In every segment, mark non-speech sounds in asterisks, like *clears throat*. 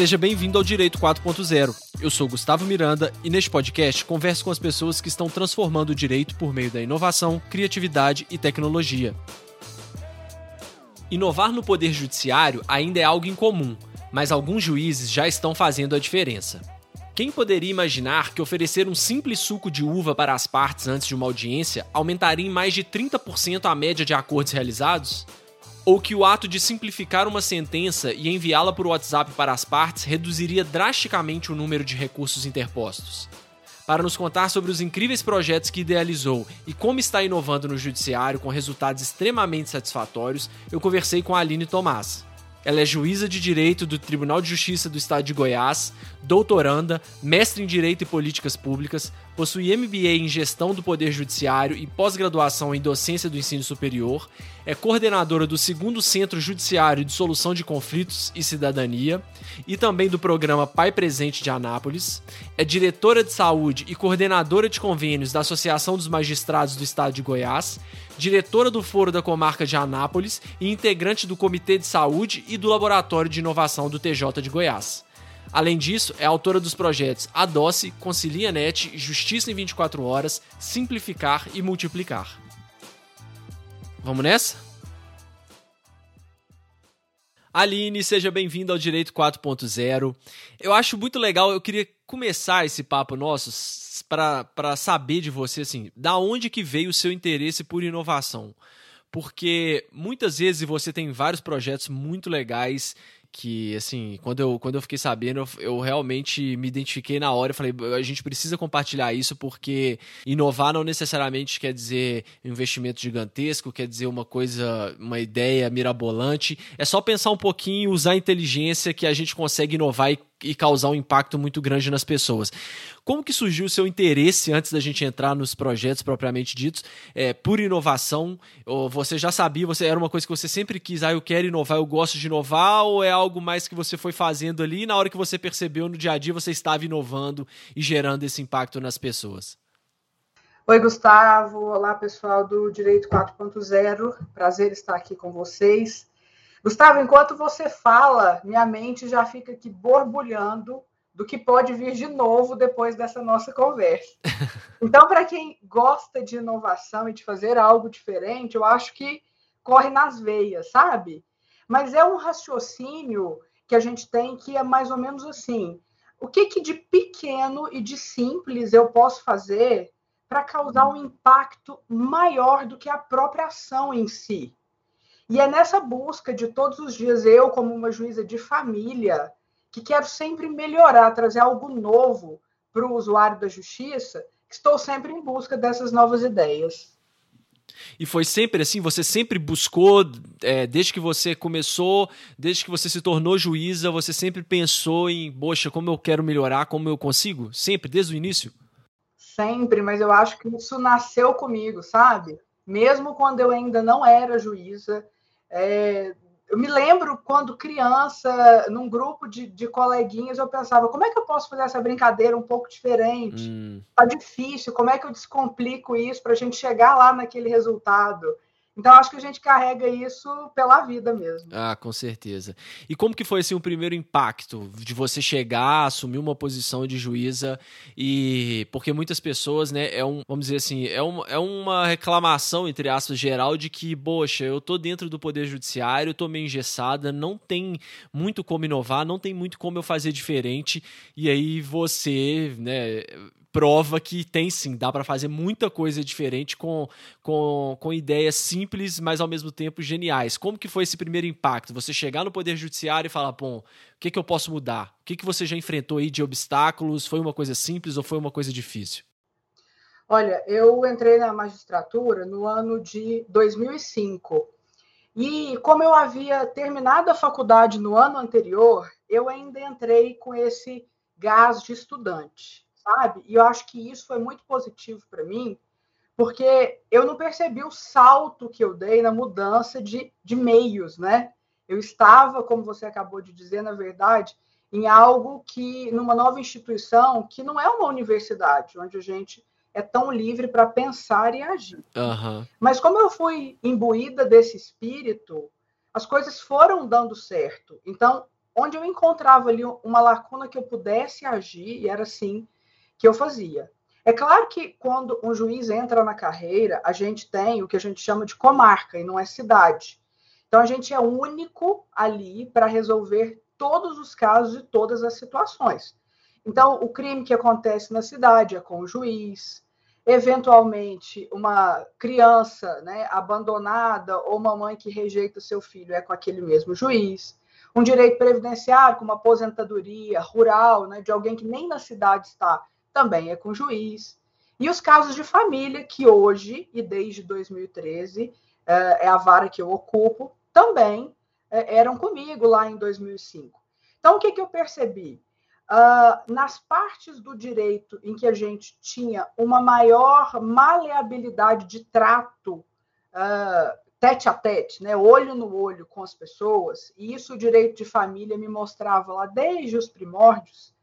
Seja bem-vindo ao Direito 4.0. Eu sou Gustavo Miranda e neste podcast converso com as pessoas que estão transformando o direito por meio da inovação, criatividade e tecnologia. Inovar no poder judiciário ainda é algo incomum, mas alguns juízes já estão fazendo a diferença. Quem poderia imaginar que oferecer um simples suco de uva para as partes antes de uma audiência aumentaria em mais de 30% a média de acordos realizados? Ou que o ato de simplificar uma sentença e enviá-la por WhatsApp para as partes reduziria drasticamente o número de recursos interpostos? Para nos contar sobre os incríveis projetos que idealizou e como está inovando no judiciário com resultados extremamente satisfatórios, eu conversei com a Aline Tomás. Ela é juíza de direito do Tribunal de Justiça do Estado de Goiás, doutoranda, mestre em Direito e Políticas Públicas, possui MBA em Gestão do Poder Judiciário e pós-graduação em Docência do Ensino Superior, é coordenadora do segundo Centro Judiciário de Solução de Conflitos e Cidadania e também do programa Pai Presente de Anápolis, é diretora de saúde e coordenadora de convênios da Associação dos Magistrados do Estado de Goiás, diretora do Foro da Comarca de Anápolis e integrante do Comitê de Saúde e do Laboratório de Inovação do TJ de Goiás. Além disso, é autora dos projetos Adoce, Concilia Net, Justiça em 24 Horas, Simplificar e Multiplicar. Vamos nessa? Aline, seja bem-vinda ao Direito 4.0. Eu acho muito legal, eu queria começar esse papo nosso para saber de você, assim, da onde que veio o seu interesse por inovação? Porque muitas vezes você tem vários projetos muito legais que, assim, quando eu, quando eu fiquei sabendo, eu, eu, realmente me identifiquei na hora. Eu falei, a gente precisa compartilhar isso porque inovar não necessariamente quer dizer investimento gigantesco, quer dizer uma coisa, uma ideia mirabolante. É só pensar um pouquinho, usar a inteligência que a gente consegue inovar e e causar um impacto muito grande nas pessoas. Como que surgiu o seu interesse antes da gente entrar nos projetos propriamente ditos é, por inovação? Ou você já sabia, você era uma coisa que você sempre quis, ah, eu quero inovar, eu gosto de inovar, ou é algo mais que você foi fazendo ali e na hora que você percebeu no dia a dia você estava inovando e gerando esse impacto nas pessoas? Oi, Gustavo. Olá, pessoal do Direito 4.0. Prazer estar aqui com vocês. Gustavo, enquanto você fala, minha mente já fica aqui borbulhando do que pode vir de novo depois dessa nossa conversa. *laughs* Então, para quem gosta de inovação e de fazer algo diferente, eu acho que corre nas veias, sabe? Mas é um raciocínio que a gente tem que é mais ou menos assim: o que, que de pequeno e de simples eu posso fazer para causar um impacto maior do que a própria ação em si? E é nessa busca de todos os dias, eu, como uma juíza de família, que quero sempre melhorar, trazer algo novo para o usuário da justiça, estou sempre em busca dessas novas ideias. E foi sempre assim? Você sempre buscou, é, desde que você começou, desde que você se tornou juíza, você sempre pensou em, poxa, como eu quero melhorar, como eu consigo? Sempre, desde o início? Sempre, mas eu acho que isso nasceu comigo, sabe? Mesmo quando eu ainda não era juíza, é, eu me lembro quando criança, num grupo de, de, coleguinhas, eu pensava, como é que eu posso fazer essa brincadeira um pouco diferente? Hum. Tá difícil, como é que eu descomplico isso para a gente chegar lá naquele resultado? Então, acho que a gente carrega isso pela vida mesmo. Ah, com certeza. E como que foi assim, o primeiro impacto de você chegar, assumir uma posição de juíza e... Porque muitas pessoas, né, é um, vamos dizer assim, é, um, é uma reclamação, entre aspas, geral de que, poxa, eu tô dentro do Poder Judiciário, tô meio engessada, não tem muito como inovar, não tem muito como eu fazer diferente, e aí você, né, prova que tem sim, dá para fazer muita coisa diferente com, com, com ideias simples, mas ao mesmo tempo geniais. Como que foi esse primeiro impacto? Você chegar no Poder Judiciário e falar, bom, o que, que eu posso mudar? O que, que você já enfrentou aí de obstáculos? Foi uma coisa simples ou foi uma coisa difícil? Olha, eu entrei na magistratura no ano de 2005. E como eu havia terminado a faculdade no ano anterior, eu ainda entrei com esse gás de estudante sabe? E eu acho que isso foi muito positivo para mim, porque eu não percebi o salto que eu dei na mudança de, de meios, né? Eu estava, como você acabou de dizer, na verdade, em algo que, numa nova instituição, que não é uma universidade, onde a gente é tão livre para pensar e agir. Uhum. Mas como eu fui imbuída desse espírito, as coisas foram dando certo. Então, onde eu encontrava ali uma lacuna que eu pudesse agir, e era assim que eu fazia. É claro que quando um juiz entra na carreira, a gente tem o que a gente chama de comarca, e não é cidade. Então, a gente é único ali para resolver todos os casos e todas as situações. Então, o crime que acontece na cidade é com o juiz, eventualmente uma criança né, abandonada ou uma mãe que rejeita seu filho é com aquele mesmo juiz. Um direito previdenciário, como aposentadoria rural, né, de alguém que nem na cidade está, também é com juiz. E os casos de família, que hoje e desde 2013 é, é a vara que eu ocupo, também é, eram comigo lá em 2005. Então, o que, que eu percebi? Uh, nas partes do direito em que a gente tinha uma maior maleabilidade de trato uh, tete a tete, né, olho no olho com as pessoas, e isso o direito de família me mostrava lá desde os primórdios,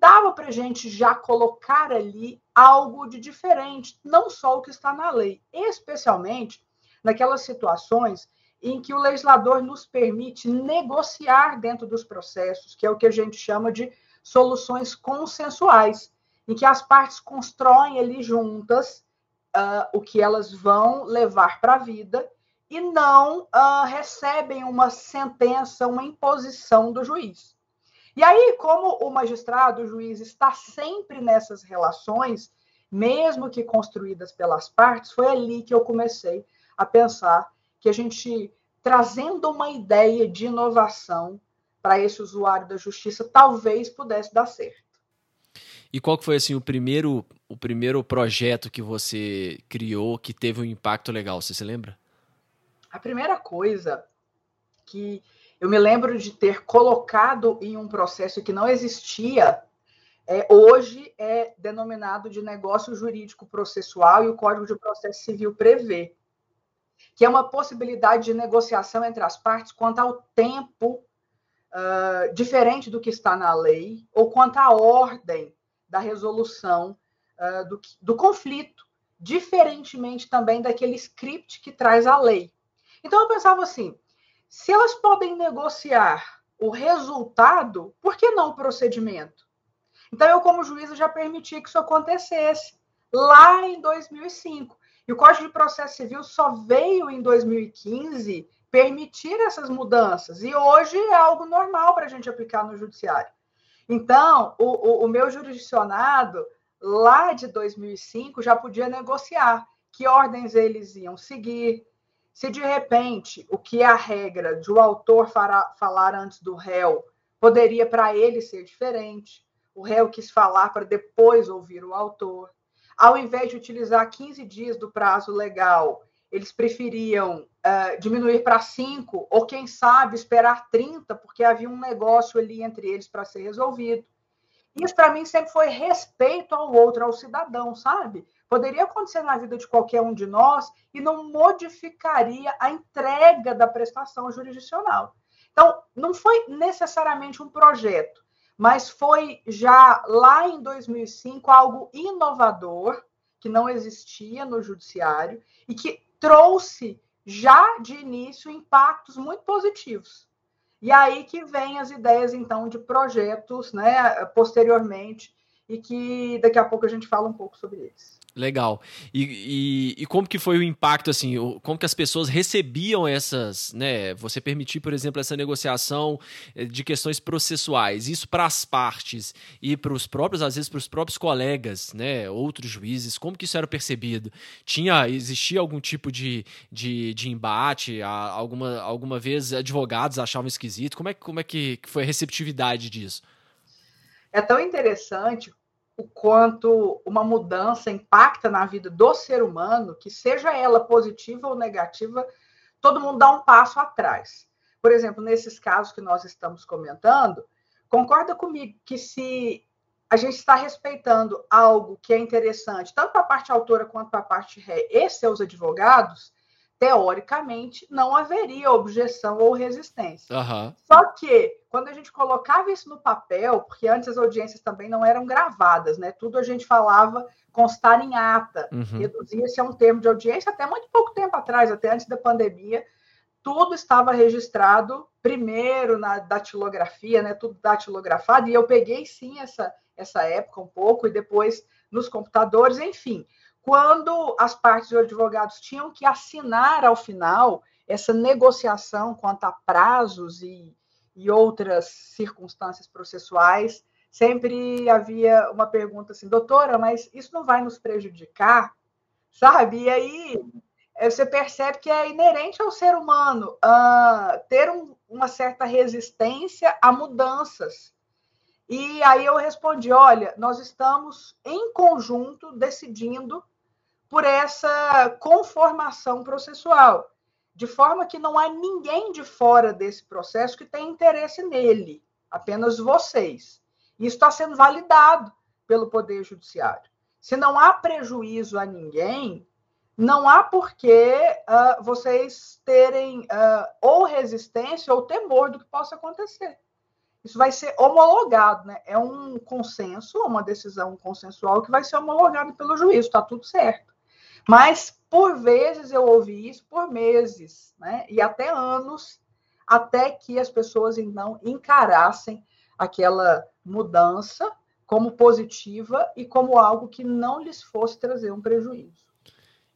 dava para a gente já colocar ali algo de diferente, não só o que está na lei, especialmente naquelas situações em que o legislador nos permite negociar dentro dos processos, que é o que a gente chama de soluções consensuais, em que as partes constroem ali juntas uh, o que elas vão levar para a vida e não uh, recebem uma sentença, uma imposição do juiz. E aí, como o magistrado, o juiz, está sempre nessas relações, mesmo que construídas pelas partes, foi ali que eu comecei a pensar que a gente, trazendo uma ideia de inovação, para esse usuário da justiça talvez pudesse dar certo. E qual que foi assim o primeiro o primeiro projeto que você criou que teve um impacto legal? Você se lembra? A primeira coisa que eu me lembro de ter colocado em um processo que não existia, é, hoje é denominado de negócio jurídico processual e o Código de Processo Civil prevê, que é uma possibilidade de negociação entre as partes quanto ao tempo uh, diferente do que está na lei, ou quanto à ordem da resolução uh, do, do conflito, diferentemente também daquele script que traz a lei. Então eu pensava assim: se elas podem negociar o resultado, por que não o procedimento? Então eu, como juíza, já permiti que isso acontecesse lá em 2005. E o Código de Processo Civil só veio em 2015 permitir essas mudanças. E hoje é algo normal para a gente aplicar no judiciário. Então, o, o, o, meu jurisdicionado, lá de 2005, já podia negociar que ordens eles iam seguir. Se de repente o que é a regra de o autor fará, falar antes do réu poderia para ele ser diferente, o réu quis falar para depois ouvir o autor. Ao invés de utilizar 15 dias do prazo legal, eles preferiam uh, diminuir para 5, ou quem sabe esperar 30, porque havia um negócio ali entre eles para ser resolvido. Isso para mim sempre foi respeito ao outro, ao cidadão, sabe? Poderia acontecer na vida de qualquer um de nós e não modificaria a entrega da prestação jurisdicional. Então, não foi necessariamente um projeto, mas foi já lá em 2005 algo inovador que não existia no judiciário e que trouxe já de início impactos muito positivos. E aí que vem as ideias, então, de projetos, né, posteriormente, e que daqui a pouco a gente fala um pouco sobre eles. Legal. E, e, e, como que foi o impacto, assim, como que as pessoas recebiam essas, né? Você permitir, por exemplo, essa negociação eh, de questões processuais, isso para as partes e para os próprios, às vezes, para os próprios colegas, né? Outros juízes, como que isso era percebido? Tinha, existia algum tipo de, de, de embate? Alguma, alguma vez advogados achavam esquisito? Como é, como é que foi a receptividade disso? É tão interessante o quanto uma mudança impacta na vida do ser humano, que seja ela positiva ou negativa, todo mundo dá um passo atrás. Por exemplo, nesses casos que nós estamos comentando, concorda comigo que se a gente está respeitando algo que é interessante, tanto para a parte autora quanto para a parte ré e seus advogados, teoricamente, não haveria objeção ou resistência. Uhum. Só que, quando a gente colocava isso no papel, porque antes as audiências também não eram gravadas, né? Tudo a gente falava constar em ata, uhum. reduzia-se a um termo de audiência até muito pouco tempo atrás, até antes da pandemia, tudo estava registrado primeiro na datilografia, né, tudo datilografado, e eu peguei sim essa, essa época um pouco, e depois nos computadores, enfim. Quando as partes dos advogados tinham que assinar ao final essa negociação quanto a prazos e, e outras circunstâncias processuais, sempre havia uma pergunta assim, doutora, mas isso não vai nos prejudicar? Sabe? E aí é, você percebe que é inerente ao ser humano uh, ter um, uma certa resistência a mudanças. E aí eu respondi: olha, nós estamos em conjunto decidindo por essa conformação processual, de forma que não há ninguém de fora desse processo que tenha interesse nele, apenas vocês. Isso está sendo validado pelo Poder Judiciário. Se não há prejuízo a ninguém, não há por que uh, vocês terem uh, ou resistência ou temor do que possa acontecer. Isso vai ser homologado, né? É um consenso, uma decisão consensual que vai ser homologado pelo juiz, está tudo certo. Mas, por vezes, eu ouvi isso por meses, né? E até anos, até que as pessoas, então, encarassem aquela mudança como positiva e como algo que não lhes fosse trazer um prejuízo.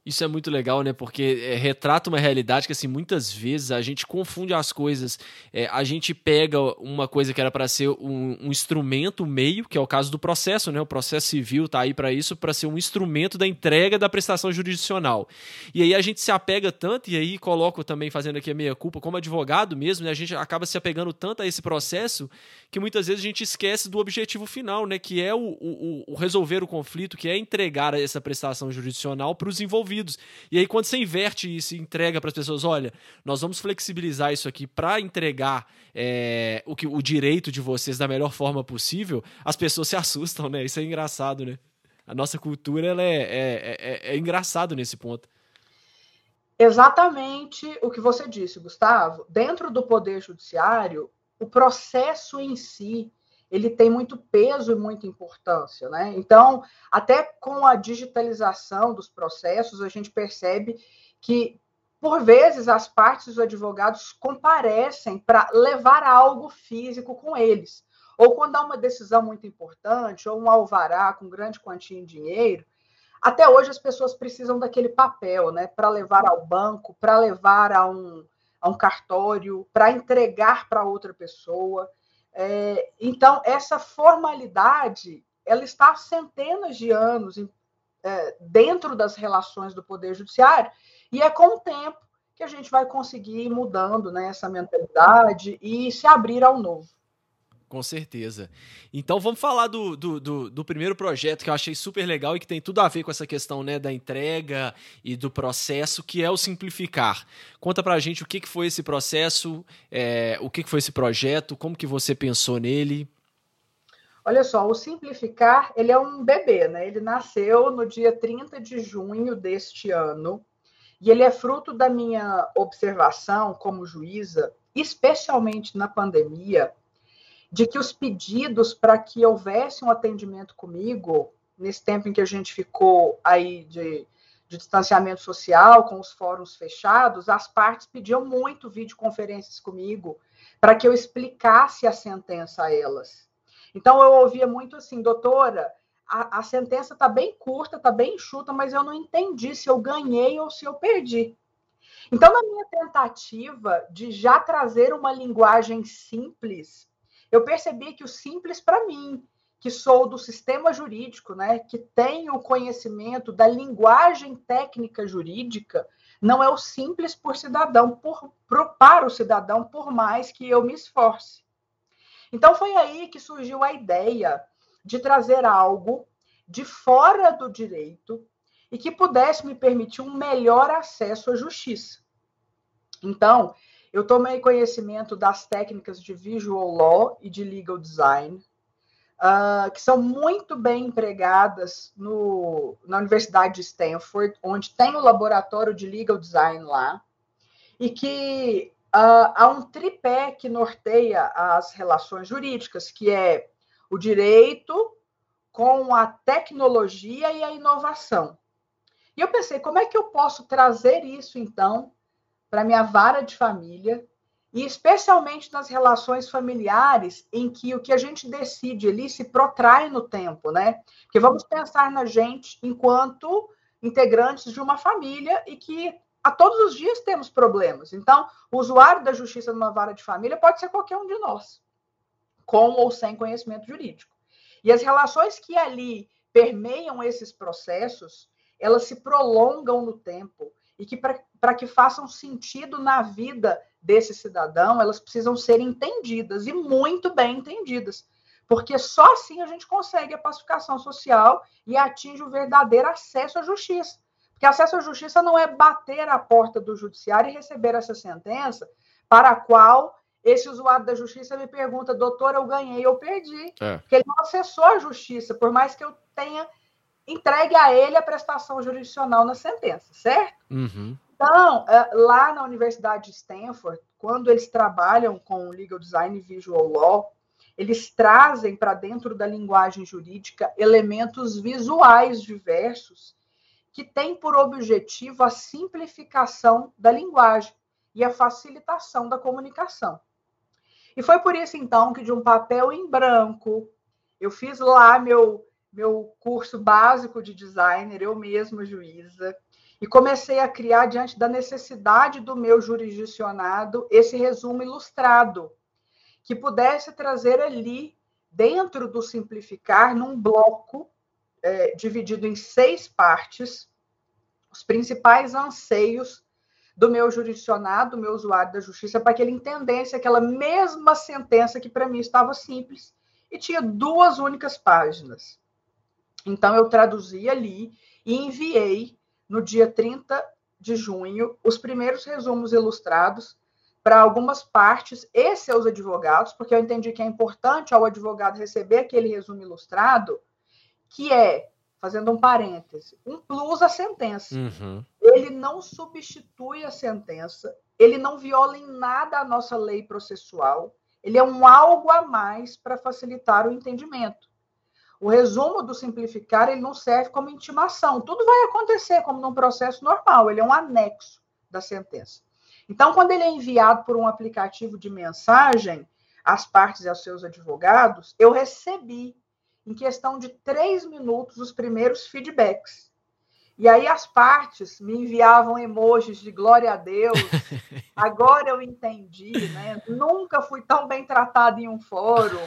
Isso é muito legal, né? Porque é, retrata uma realidade que, assim, muitas vezes a gente confunde as coisas. É, a gente pega uma coisa que era para ser um, um, instrumento, um meio, que é o caso do processo, né? O processo civil tá aí para isso, para ser um instrumento da entrega da prestação jurisdicional. E aí a gente se apega tanto, e aí coloco também, fazendo aqui a meia culpa, como advogado mesmo, né? A gente acaba se apegando tanto a esse processo que muitas vezes a gente esquece do objetivo final, né? Que é o, o, o resolver o conflito, que é entregar essa prestação jurisdicional para os envolvidos envolvidos. E aí, quando você inverte isso e entrega para as pessoas, olha, nós vamos flexibilizar isso aqui para entregar é, o, que, o direito de vocês da melhor forma possível, as pessoas se assustam, né? Isso é engraçado, né? A nossa cultura ela é, é, é, é engraçado nesse ponto. Exatamente o que você disse, Gustavo. Dentro do Poder Judiciário, o processo em si ele tem muito peso e muita importância, né? Então, até com a digitalização dos processos, a gente percebe que por vezes as partes dos advogados comparecem para levar algo físico com eles. Ou quando há uma decisão muito importante, ou um alvará com grande quantia em dinheiro, até hoje as pessoas precisam daquele papel, né, para levar ao banco, para levar a um, a um cartório, para entregar para outra pessoa. É, então, essa formalidade ela está há centenas de anos é, dentro das relações do Poder Judiciário, e é com o tempo que a gente vai conseguir ir mudando né, essa mentalidade e se abrir ao novo. Com certeza. Então vamos falar do, do, do, do, primeiro projeto que eu achei super legal e que tem tudo a ver com essa questão né, da entrega e do processo, que é o simplificar. Conta pra gente o que, que foi esse processo, é, o que, que foi esse projeto, como que você pensou nele. Olha só, o Simplificar, ele é um bebê, né? Ele nasceu no dia 30 de junho deste ano e ele é fruto da minha observação como juíza, especialmente na pandemia, de que os pedidos para que houvesse um atendimento comigo, nesse tempo em que a gente ficou aí de, de distanciamento social, com os fóruns fechados, as partes pediam muito videoconferências comigo para que eu explicasse a sentença a elas. Então, eu ouvia muito assim, doutora, a, a sentença está bem curta, está bem enxuta, mas eu não entendi se eu ganhei ou se eu perdi. Então, na minha tentativa de já trazer uma linguagem simples eu percebi que o simples para mim, que sou do sistema jurídico, né, que tenho o conhecimento da linguagem técnica jurídica, não é o simples por cidadão, por, para o cidadão, por mais que eu me esforce. Então foi aí que surgiu a ideia de trazer algo de fora do direito e que pudesse me permitir um melhor acesso à justiça. Então, eu tomei conhecimento das técnicas de visual law e de legal design, uh, que são muito bem empregadas no, na Universidade de Stanford, onde tem o laboratório de legal design lá, e que uh, há um tripé que norteia as relações jurídicas, que é o direito com a tecnologia e a inovação. E eu pensei, como é que eu posso trazer isso, então, para minha vara de família, e especialmente nas relações familiares, em que o que a gente decide ali se protrai no tempo, né? Porque vamos pensar na gente enquanto integrantes de uma família e que a todos os dias temos problemas. Então, o usuário da justiça numa vara de família pode ser qualquer um de nós, com ou sem conhecimento jurídico. E as relações que ali permeiam esses processos, elas se prolongam no tempo e que para que façam sentido na vida desse cidadão, elas precisam ser entendidas e muito bem entendidas, porque só assim a gente consegue a pacificação social e atinge o verdadeiro acesso à justiça. Porque acesso à justiça não é bater a porta do judiciário e receber essa sentença para a qual esse usuário da justiça me pergunta, doutor, eu ganhei ou perdi. É. Porque ele não acessou a justiça, por mais que eu tenha entregue a ele a prestação jurisdicional na sentença, certo? Uhum. Então, é, lá na Universidade de Stanford, quando eles trabalham com legal design e visual law, eles trazem para dentro da linguagem jurídica elementos visuais diversos que têm por objetivo a simplificação da linguagem e a facilitação da comunicação. E foi por isso, então, que de um papel em branco, eu fiz lá meu, meu curso básico de designer, eu mesma juíza, e comecei a criar, diante da necessidade do meu jurisdicionado, esse resumo ilustrado, que pudesse trazer ali, dentro do simplificar, num bloco é, dividido em seis partes, os principais anseios do meu jurisdicionado, do meu usuário da justiça, para que ele entendesse aquela mesma sentença que para mim estava simples e tinha duas únicas páginas. Então, eu traduzi ali e enviei no dia 30 de junho, os primeiros resumos ilustrados para algumas partes e seus advogados, porque eu entendi que é importante ao advogado receber aquele resumo ilustrado, que é, fazendo um parêntese, um plus à sentença. Uhum. Ele não substitui a sentença, ele não viola em nada a nossa lei processual, ele é um algo a mais para facilitar o entendimento. O resumo do simplificar ele não serve como intimação. Tudo vai acontecer como num processo normal. Ele é um anexo da sentença. Então, quando ele é enviado por um aplicativo de mensagem às partes e aos seus advogados, eu recebi, em questão de três minutos, os primeiros feedbacks. E aí as partes me enviavam emojis de glória a Deus. *laughs* Agora eu entendi, né? Nunca fui tão bem tratado em um fórum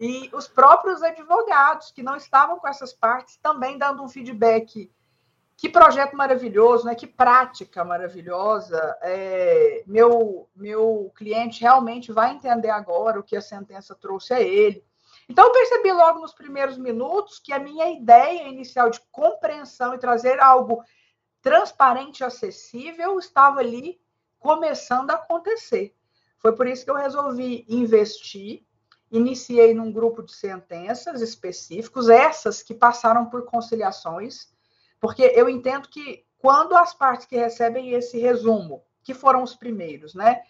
e os próprios advogados que não estavam com essas partes também dando um feedback. Que projeto maravilhoso, né? Que prática maravilhosa. É, meu, meu cliente realmente vai entender agora o que a sentença trouxe a ele. Então, eu percebi logo nos primeiros minutos que a minha ideia inicial de compreensão e trazer algo transparente e acessível estava ali começando a acontecer. Foi por isso que eu resolvi investir iniciei num grupo de sentenças específicos, essas que passaram por conciliações, porque eu entendo que quando as partes que recebem esse resumo, que foram os primeiros, né,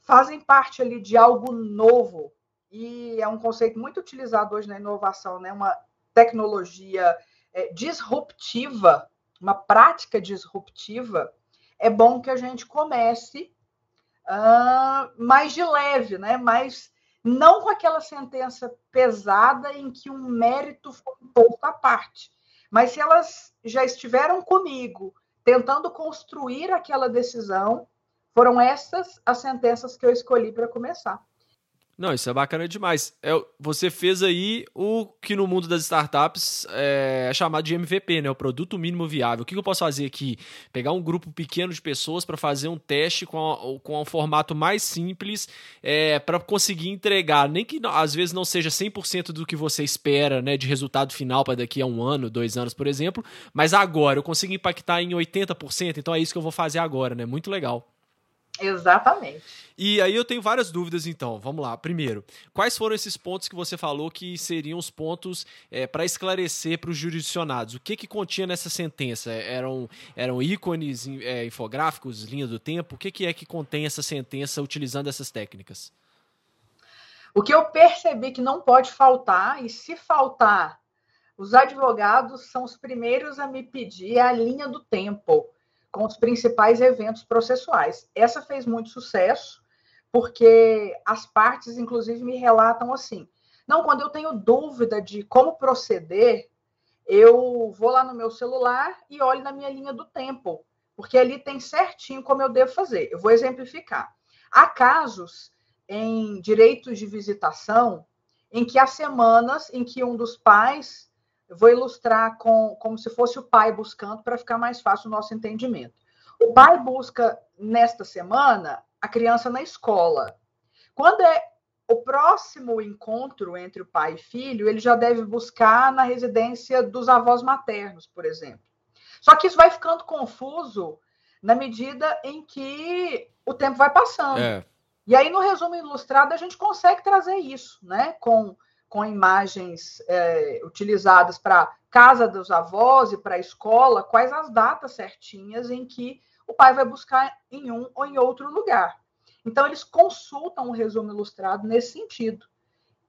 fazem parte ali de algo novo, e é um conceito muito utilizado hoje na inovação, né, uma tecnologia é, disruptiva, uma prática disruptiva, é bom que a gente comece uh, mais de leve, né, mais não com aquela sentença pesada em que um mérito foi posto à parte, mas se elas já estiveram comigo tentando construir aquela decisão, foram essas as sentenças que eu escolhi para começar. Não, isso é bacana demais. É, você fez aí o que no mundo das startups é chamado de MVP, né? O produto mínimo viável. O que eu posso fazer aqui? Pegar um grupo pequeno de pessoas para fazer um teste com, a, com um formato mais simples é, para conseguir entregar, nem que às vezes não seja 100% do que você espera, né? De resultado final para daqui a um ano, dois anos, por exemplo, mas agora eu consigo impactar em 80%, então é isso que eu vou fazer agora, né? Muito legal. Exatamente. E aí eu tenho várias dúvidas, então. Vamos lá. Primeiro, quais foram esses pontos que você falou que seriam os pontos é, para esclarecer para os jurisdicionados? O que, que continha nessa sentença? Eram, eram ícones é, infográficos, linha do tempo? O que, que é que contém essa sentença utilizando essas técnicas? O que eu percebi que não pode faltar, e se faltar, os advogados são os primeiros a me pedir a linha do tempo com os principais eventos processuais. Essa fez muito sucesso, porque as partes, inclusive, me relatam assim: não, quando eu tenho dúvida de como proceder, eu vou lá no meu celular e olho na minha linha do tempo, porque ali tem certinho como eu devo fazer. Eu vou exemplificar. Há casos em direitos de visitação em que há semanas em que um dos pais, eu vou ilustrar com, como se fosse o pai buscando para ficar mais fácil o nosso entendimento. O pai busca nesta semana a criança na escola. Quando é o próximo encontro entre o pai e filho, ele já deve buscar na residência dos avós maternos, por exemplo. Só que isso vai ficando confuso na medida em que o tempo vai passando. É. E aí, no resumo ilustrado, a gente consegue trazer isso, né? Com, com imagens é, utilizadas para casa dos avós e para a escola, quais as datas certinhas em que o pai vai buscar em um ou em outro lugar. Então, eles consultam o resumo ilustrado nesse sentido.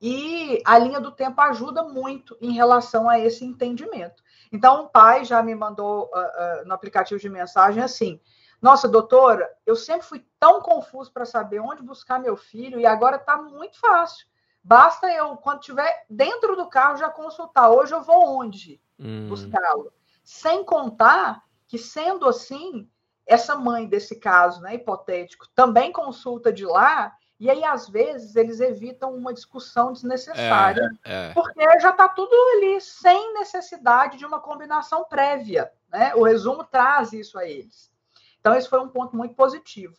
E a linha do tempo ajuda muito em relação a esse entendimento. Então, o pai já me mandou uh, uh, no aplicativo de mensagem assim: Nossa, doutora, eu sempre fui tão confuso para saber onde buscar meu filho e agora está muito fácil. Basta eu, quando estiver dentro do carro, já consultar. Hoje eu vou onde hum. buscá-lo? Sem contar que, sendo assim, essa mãe desse caso, né, hipotético, também consulta de lá, e aí, às vezes, eles evitam uma discussão desnecessária, é, é. porque já está tudo ali, sem necessidade de uma combinação prévia. Né? O resumo traz isso a eles. Então, esse foi um ponto muito positivo.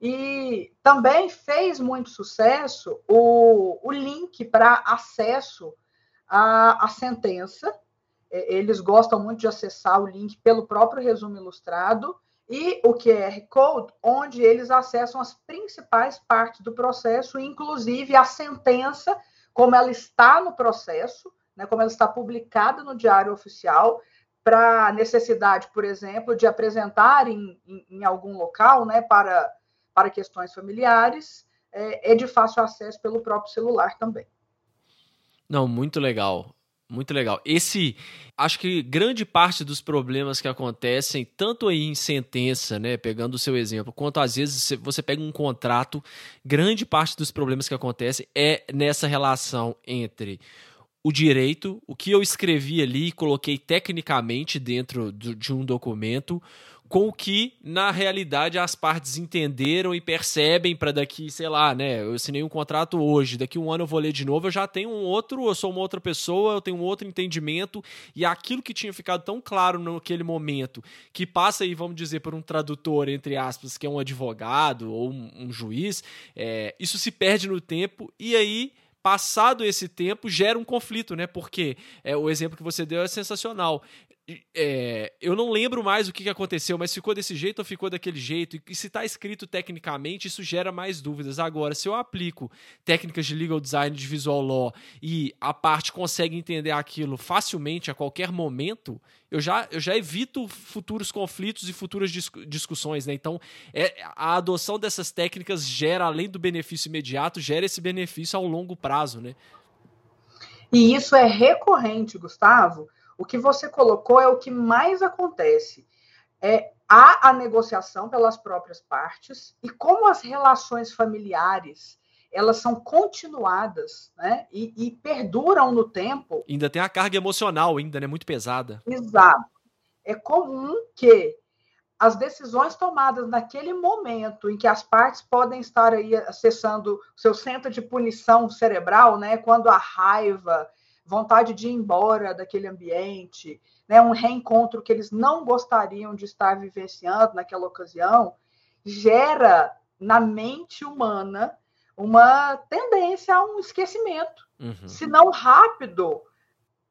E também fez muito sucesso o, o link para acesso à, à sentença. Eles gostam muito de acessar o link pelo próprio resumo ilustrado e o QR Code, onde eles acessam as principais partes do processo, inclusive a sentença, como ela está no processo, né, como ela está publicada no Diário Oficial, para necessidade, por exemplo, de apresentar em, em, em, algum local né, para, para questões familiares, é, é de fácil acesso pelo próprio celular também. Não, muito legal. Muito legal. Esse, acho que grande parte dos problemas que acontecem, tanto aí em sentença, né, pegando o seu exemplo, quanto às vezes você pega um contrato, grande parte dos problemas que acontecem é nessa relação entre o direito, o que eu escrevi ali, coloquei tecnicamente dentro de um documento, com o que, na realidade, as partes entenderam e percebem para daqui, sei lá, né? Eu assinei um contrato hoje, daqui um ano eu vou ler de novo, eu já tenho um outro, eu sou uma outra pessoa, eu tenho um outro entendimento, e aquilo que tinha ficado tão claro naquele momento, que passa aí, vamos dizer, por um tradutor, entre aspas, que é um advogado ou um, um juiz, é, isso se perde no tempo, e aí passado esse tempo, gera um conflito, né? Porque é, o exemplo que você deu é sensacional. É, eu não lembro mais o que aconteceu, mas ficou desse jeito ou ficou daquele jeito? E se está escrito tecnicamente, isso gera mais dúvidas. Agora, se eu aplico técnicas de legal design, de visual law, e a parte consegue entender aquilo facilmente a qualquer momento, eu já, eu já evito futuros conflitos e futuras discussões. Né? Então, é, a adoção dessas técnicas gera, além do benefício imediato, gera esse benefício ao longo prazo. Né? E isso é recorrente, Gustavo o que você colocou é o que mais acontece. É, há a negociação pelas próprias partes e como as relações familiares elas são continuadas né, e, e perduram no tempo. Ainda tem a carga emocional, ainda, né? Muito pesada. Exato. É comum que as decisões tomadas naquele momento em que as partes podem estar aí acessando seu centro de punição cerebral, né? Quando a raiva, vontade de ir embora daquele ambiente, né, um reencontro que eles não gostariam de estar vivenciando naquela ocasião, gera na mente humana uma tendência a um esquecimento. Uhum. Se não rápido,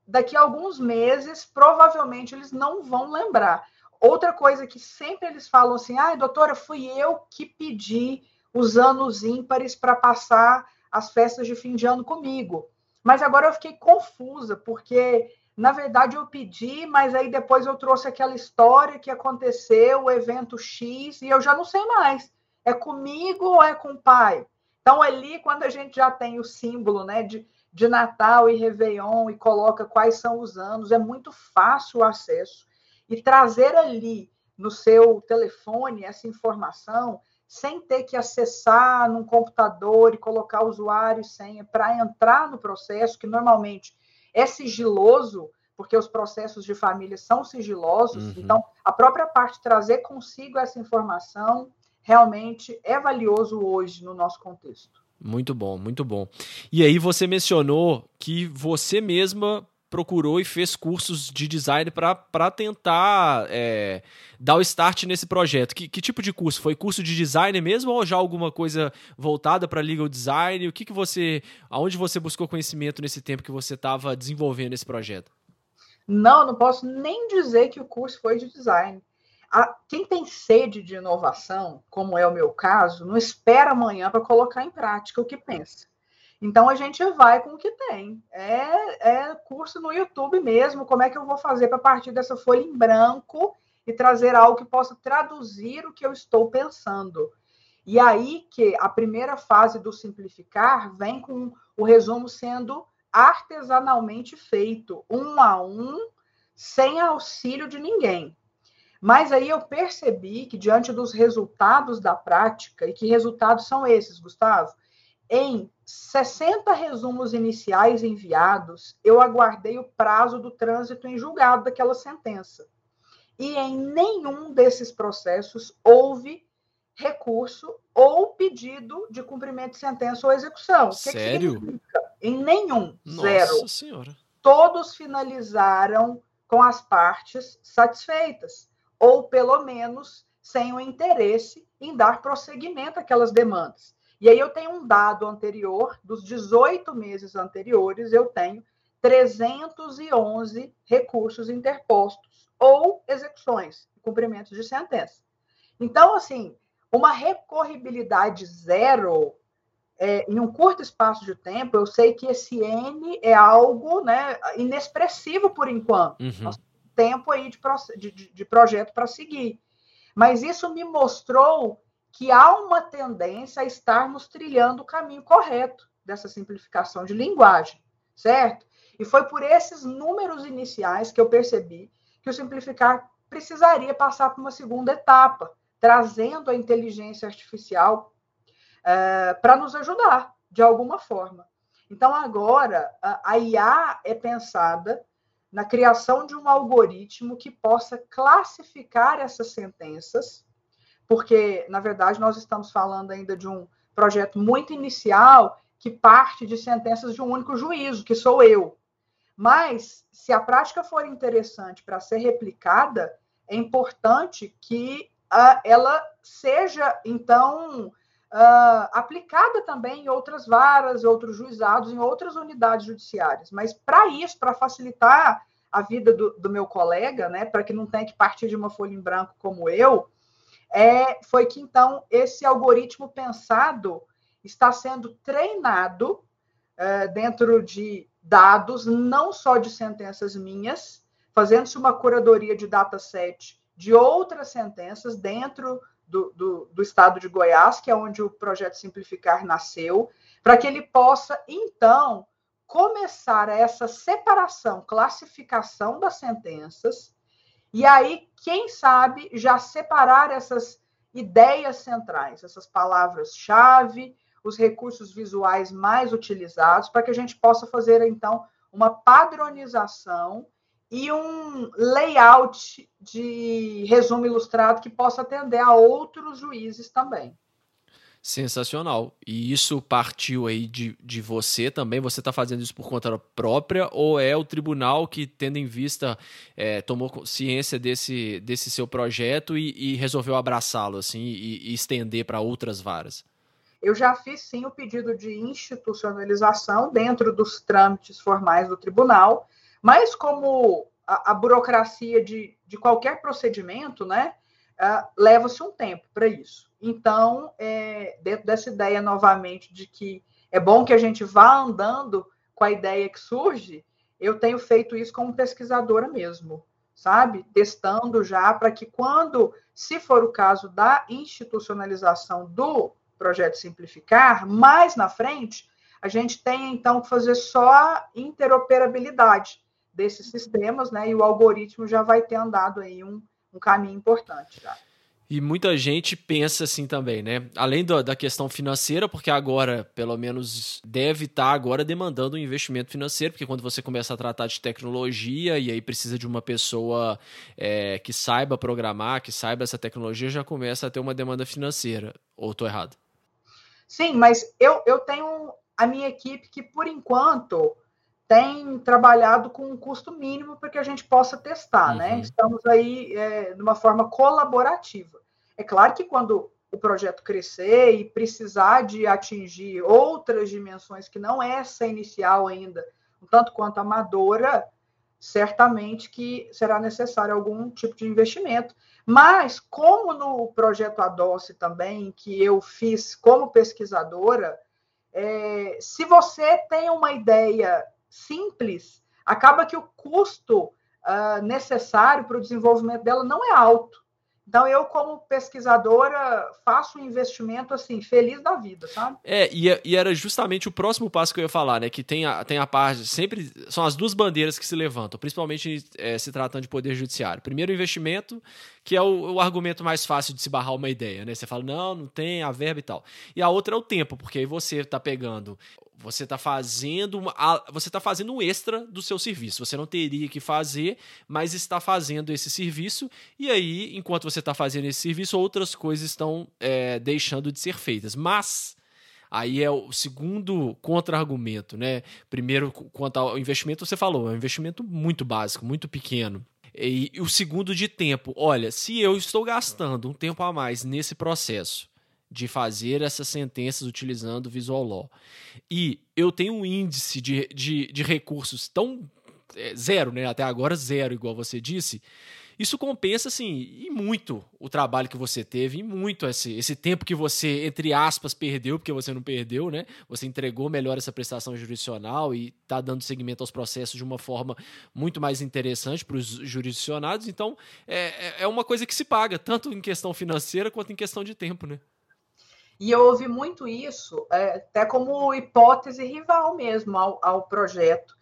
daqui a alguns meses, provavelmente eles não vão lembrar. Outra coisa que sempre eles falam assim: ah, doutora, fui eu que pedi os anos ímpares para passar as festas de fim de ano comigo. Mas agora eu fiquei confusa, porque na verdade eu pedi, mas aí depois eu trouxe aquela história que aconteceu, o evento X, e eu já não sei mais. É comigo ou é com o pai? Então, ali, quando a gente já tem o símbolo né, de, de Natal e Réveillon e coloca quais são os anos, é muito fácil o acesso. E trazer ali no seu telefone essa informação sem ter que acessar num computador e colocar usuário e senha para entrar no processo, que normalmente é sigiloso, porque os processos de família são sigilosos. Uhum. Então, a própria parte trazer consigo essa informação realmente é valioso hoje no nosso contexto. Muito bom, muito bom. E aí você mencionou que você mesma procurou e fez cursos de design para tentar é, dar o start nesse projeto. Que, que, tipo de curso? Foi curso de design mesmo ou já alguma coisa voltada para legal design? O que, que você, aonde você buscou conhecimento nesse tempo que você estava desenvolvendo esse projeto? Não, não posso nem dizer que o curso foi de design. A, quem tem sede de inovação, como é o meu caso, não espera amanhã para colocar em prática o que pensa. Então a gente vai com o que tem. É, é curso no YouTube mesmo. Como é que eu vou fazer para partir dessa folha em branco e trazer algo que possa traduzir o que eu estou pensando? E aí que a primeira fase do simplificar vem com o resumo sendo artesanalmente feito, um a um, sem auxílio de ninguém. Mas aí eu percebi que, diante dos resultados da prática, e que resultados são esses, Gustavo? Em 60 resumos iniciais enviados, eu aguardei o prazo do trânsito em julgado daquela sentença. E em nenhum desses processos houve recurso ou pedido de cumprimento de sentença ou execução. Sério? Que que em nenhum. Nossa zero. Senhora. Todos finalizaram com as partes satisfeitas, ou pelo menos sem o interesse em dar prosseguimento àquelas demandas. E aí eu tenho um dado anterior, dos 18 meses anteriores, eu tenho 311 recursos interpostos ou execuções, cumprimentos de sentença. Então, assim, uma recorribilidade zero é, em um curto espaço de tempo, eu sei que esse N é algo né, inexpressivo por enquanto. Uhum. Nós tempo aí de, de, de projeto para seguir. Mas isso me mostrou que há uma tendência a estarmos trilhando o caminho correto dessa simplificação de linguagem, certo? E foi por esses números iniciais que eu percebi que o simplificar precisaria passar por uma segunda etapa, trazendo a inteligência artificial é, para nos ajudar de alguma forma. Então, agora, a IA é pensada na criação de um algoritmo que possa classificar essas sentenças porque, na verdade, nós estamos falando ainda de um projeto muito inicial que parte de sentenças de um único juízo, que sou eu. Mas, se a prática for interessante para ser replicada, é importante que uh, ela seja, então, uh, aplicada também em outras varas, outros juizados, em outras unidades judiciárias. Mas, para isso, para facilitar a vida do, do meu colega, né, para que não tenha que partir de uma folha em branco como eu, é, foi que então esse algoritmo pensado está sendo treinado é, dentro de dados, não só de sentenças minhas, fazendo-se uma curadoria de dataset de outras sentenças dentro do, do, do, estado de Goiás, que é onde o projeto Simplificar nasceu, para que ele possa, então, começar essa separação, classificação das sentenças e aí, quem sabe, já separar essas ideias centrais, essas palavras-chave, os recursos visuais mais utilizados, para que a gente possa fazer, então, uma padronização e um layout de resumo ilustrado que possa atender a outros juízes também. Sensacional. E isso partiu aí de, de você também? Você está fazendo isso por conta própria ou é o tribunal que, tendo em vista, é, tomou ciência desse, desse seu projeto e, e resolveu abraçá-lo assim e, e estender para outras varas? Eu já fiz sim o pedido de institucionalização dentro dos trâmites formais do tribunal, mas como a, a burocracia de, de qualquer procedimento, né, uh, leva-se um tempo para isso. Então, é, dentro dessa ideia novamente de que é bom que a gente vá andando com a ideia que surge, eu tenho feito isso como pesquisadora mesmo, sabe? Testando já para que quando, se for o caso da institucionalização do projeto Simplificar, mais na frente, a gente tenha então que fazer só a interoperabilidade desses sistemas, né? E o algoritmo já vai ter andado aí um, um caminho importante já. E muita gente pensa assim também, né? Além do, da questão financeira, porque agora, pelo menos, deve estar agora demandando um investimento financeiro, porque quando você começa a tratar de tecnologia e aí precisa de uma pessoa é, que saiba programar, que saiba essa tecnologia, já começa a ter uma demanda financeira. Ou estou errado? Sim, mas eu, eu tenho a minha equipe que, por enquanto, tem trabalhado com um custo mínimo para que a gente possa testar, né? uhum. né? Estamos aí é, de uma forma colaborativa. É claro que quando o projeto crescer e precisar de atingir outras dimensões que não essa inicial ainda, tanto quanto amadora, certamente que será necessário algum tipo de investimento. Mas, como no projeto Adoce também, que eu fiz como pesquisadora, é, se você tem uma ideia simples, acaba que o custo uh, necessário para o desenvolvimento dela não é alto. Então, eu, como pesquisadora, faço um investimento assim, feliz da vida, sabe? É, e, é, e, era justamente o próximo passo que eu ia falar, né? Que tem a, tem a parte, sempre são as duas bandeiras que se levantam, principalmente é, se tratando de poder judiciário. Primeiro, o investimento, que é o, o, argumento mais fácil de se barrar uma ideia, né? Você fala, não, não tem a verba e tal. E a outra é o tempo, porque aí você está pegando você está fazendo uma, você está fazendo um extra do seu serviço. Você não teria que fazer, mas está fazendo esse serviço. E aí, enquanto você está fazendo esse serviço, outras coisas estão é, deixando de ser feitas. Mas aí é o segundo contra-argumento, né? Primeiro, quanto ao investimento, você falou, é um investimento muito básico, muito pequeno. E, e o segundo de tempo, olha, se eu estou gastando um tempo a mais nesse processo de fazer essas sentenças utilizando o Visual Law. E eu tenho um índice de, de, de recursos tão é, zero, né? Até agora zero, igual você disse. Isso compensa, assim, e muito o trabalho que você teve, e muito esse, esse tempo que você, entre aspas, perdeu, porque você não perdeu, né? Você entregou melhor essa prestação jurisdicional e está dando seguimento aos processos de uma forma muito mais interessante para os jurisdicionados. Então, é, é, é uma coisa que se paga, tanto em questão financeira quanto em questão de tempo, né? E eu ouvi muito isso, é, até como hipótese rival mesmo ao, ao projeto.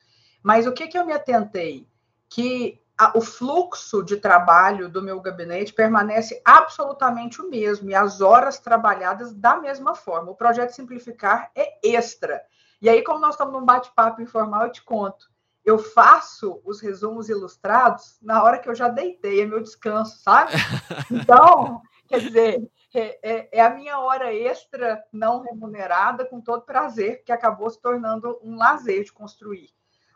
Mas o que, que eu me atentei? Que a, o fluxo de trabalho do meu gabinete permanece absolutamente o mesmo e as horas trabalhadas da mesma forma. O projeto Simplificar é extra. E aí, como nós estamos num bate-papo informal, eu te conto. Eu faço os resumos ilustrados na hora que eu já deitei, é meu descanso, sabe? *laughs* Então, quer dizer, é, é, é, a minha hora extra não remunerada, com todo prazer, que acabou se tornando um lazer de construir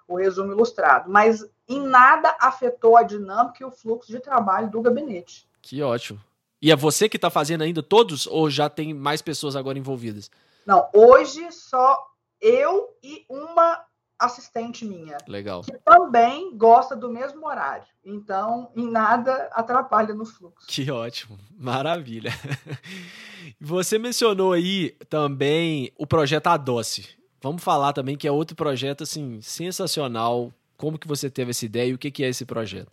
o resumo ilustrado. Mas em nada afetou a dinâmica e o fluxo de trabalho do gabinete. Que ótimo. E é você que está fazendo ainda todos ou já tem mais pessoas agora envolvidas? Não, hoje só eu e uma assistente minha. Legal. Que também gosta do mesmo horário. Então, em nada atrapalha no fluxo. Que ótimo. Maravilha. *laughs* Você mencionou aí também o projeto Adoce. Vamos falar também que é outro projeto assim sensacional. Como que você teve essa ideia e o que que é esse projeto?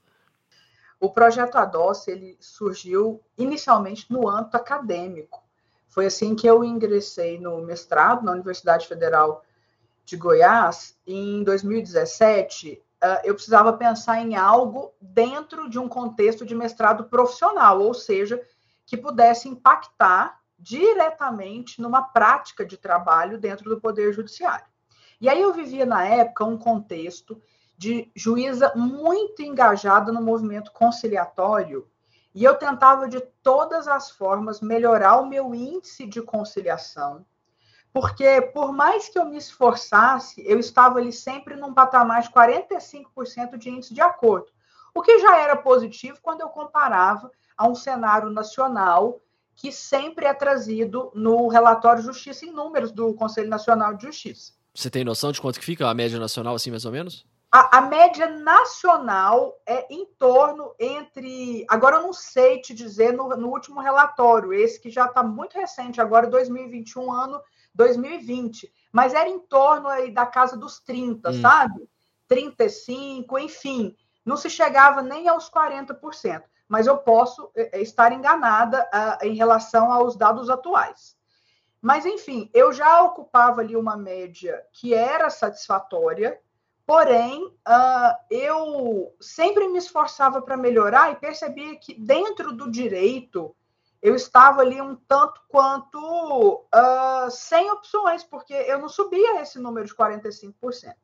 O projeto Adoce ele surgiu inicialmente no âmbito acadêmico. Foi assim que eu ingressei no mestrado na Universidade Federal de Goiás, em 2017, ah, eu precisava pensar em algo dentro de um contexto de mestrado profissional, ou seja, que pudesse impactar diretamente numa prática de trabalho dentro do Poder Judiciário. E aí eu vivia na época um contexto de juíza muito engajada no movimento conciliatório, e eu tentava de todas as formas melhorar o meu índice de conciliação, porque por mais que eu me esforçasse, eu estava ali sempre num patamar de 45% de índice de acordo, o que já era positivo quando eu comparava a um cenário nacional que sempre é trazido no relatório Justiça em Números do Conselho Nacional de Justiça. Você tem noção de quanto que fica a média nacional, assim, mais ou menos? A, a, média nacional é em torno entre. Agora eu não sei te dizer no, no último relatório, esse que já está muito recente, agora 2021, ano 2020, mas era em torno aí da casa dos 30, hum. sabe? 35, enfim, não se chegava nem aos 40%, mas eu posso é, é, estar enganada uh, em relação aos dados atuais. Mas, enfim, eu já ocupava ali uma média que era satisfatória, Porém, uh, eu sempre me esforçava para melhorar e percebia que dentro do direito eu estava ali um tanto quanto uh, sem opções, porque eu não subia esse número de 45%.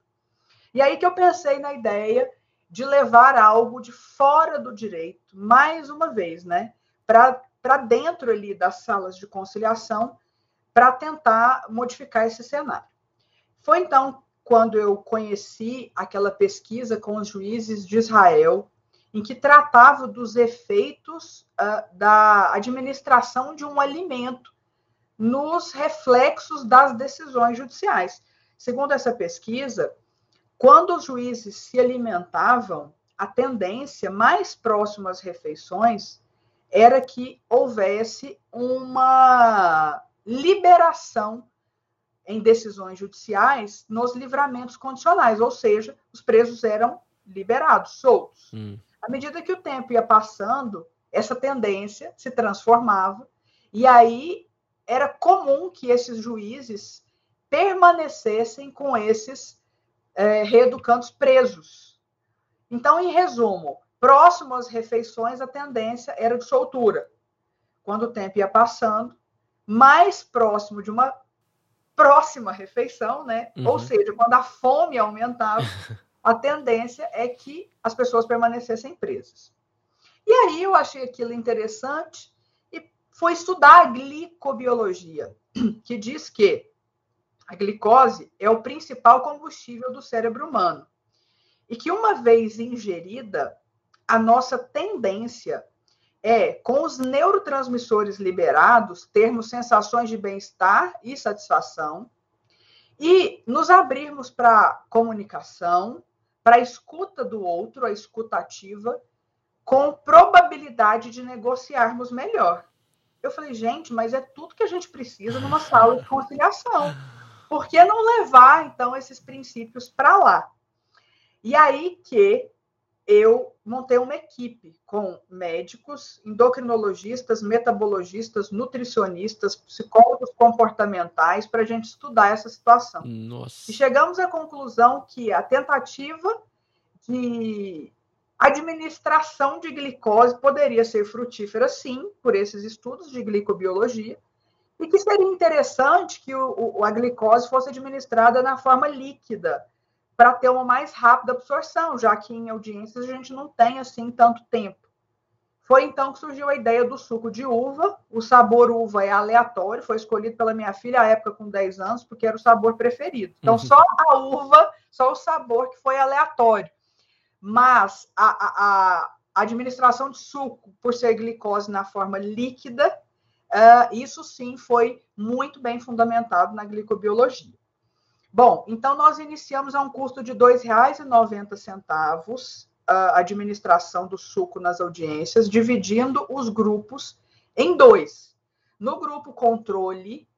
E aí que eu pensei na ideia de levar algo de fora do direito, mais uma vez, né? Para dentro ali das salas de conciliação, para tentar modificar esse cenário. Foi então quando eu conheci aquela pesquisa com os juízes de Israel, em que tratava dos efeitos uh, da administração de um alimento nos reflexos das decisões judiciais. Segundo essa pesquisa, quando os juízes se alimentavam, a tendência mais próxima às refeições era que houvesse uma liberação em decisões judiciais nos livramentos condicionais, ou seja, os presos eram liberados, soltos. Hum. À medida que o tempo ia passando, essa tendência se transformava, e aí era comum que esses juízes permanecessem com esses é, reeducandos presos. Então, em resumo, próximo às refeições, a tendência era de soltura. Quando o tempo ia passando, mais próximo de uma próxima refeição, né? Uhum. Ou seja, quando a fome aumentava, *laughs* a tendência é que as pessoas permanecessem presas. E aí eu achei aquilo interessante e fui estudar a glicobiologia, *clears throat* que diz que a glicose é o principal combustível do cérebro humano. E que uma vez ingerida, a nossa tendência é, com os neurotransmissores liberados, termos sensações de bem-estar e satisfação e nos abrirmos para comunicação, para a escuta do outro, a escuta ativa, com probabilidade de negociarmos melhor. Eu falei, gente, mas é tudo que a gente precisa numa sala de conciliação. Por que não levar, então, esses princípios para lá? E aí que eu montei uma equipe com médicos, endocrinologistas, metabologistas, nutricionistas, psicólogos comportamentais para a gente estudar essa situação. Nossa. E chegamos à conclusão que a tentativa de administração de glicose poderia ser frutífera, sim, por esses estudos de glicobiologia, e que seria interessante que o, o, a glicose fosse administrada na forma líquida, para ter uma mais rápida absorção, já que em audiências a gente não tem assim tanto tempo. Foi então que surgiu a ideia do suco de uva. O sabor uva é aleatório, foi escolhido pela minha filha à época com 10 anos, porque era o sabor preferido. Então, uhum. só a uva, só o sabor que foi aleatório. Mas a, a, a administração de suco, por ser glicose na forma líquida, uh, isso sim foi muito bem fundamentado na glicobiologia. Bom, então nós iniciamos a um custo de R$ 2,90 a administração do suco nas audiências, dividindo os grupos em dois. No grupo controle,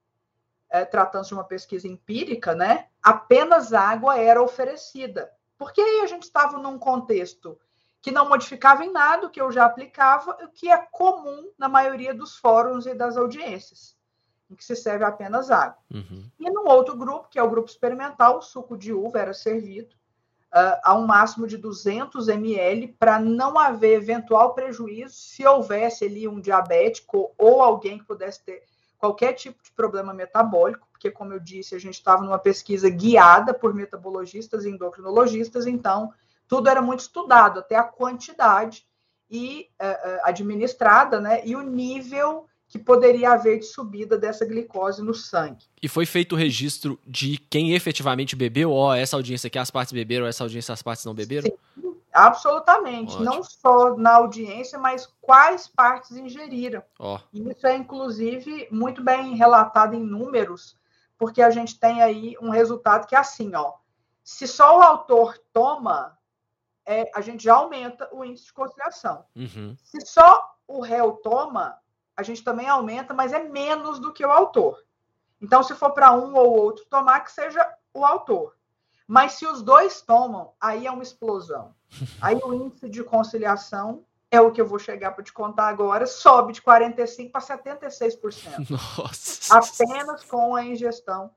é, tratando-se de uma pesquisa empírica, né, apenas água era oferecida. Porque aí a gente estava num contexto que não modificava em nada o que eu já aplicava, o que é comum na maioria dos fóruns e das audiências em que se serve apenas água. Uhum. E num outro grupo, que é o grupo experimental, o suco de uva era servido uh, a um máximo de 200 ml para não haver eventual prejuízo se houvesse ali um diabético ou alguém que pudesse ter qualquer tipo de problema metabólico, porque, como eu disse, a gente estava numa pesquisa guiada por metabologistas e endocrinologistas, então tudo era muito estudado, até a quantidade e uh, administrada, né, e o nível que poderia haver de subida dessa glicose no sangue. E foi feito o registro de quem efetivamente bebeu? Ó, oh, essa audiência aqui as partes beberam, essa audiência as partes não beberam? Sim, absolutamente. Ótimo. Não só na audiência, mas quais partes ingeriram. Oh. Isso é, inclusive, muito bem relatado em números, porque a gente tem aí um resultado que é assim, ó. Se só o autor toma, é, a gente já aumenta o índice de conciliação. Uhum. Se só o réu toma, a gente também aumenta, mas é menos do que o autor. Então, se for para um ou outro tomar, que seja o autor. Mas se os dois tomam, aí é uma explosão. *laughs* Aí o índice de conciliação é o que eu vou chegar para te contar agora, sobe de 45% para 76%. Nossa. Apenas com a ingestão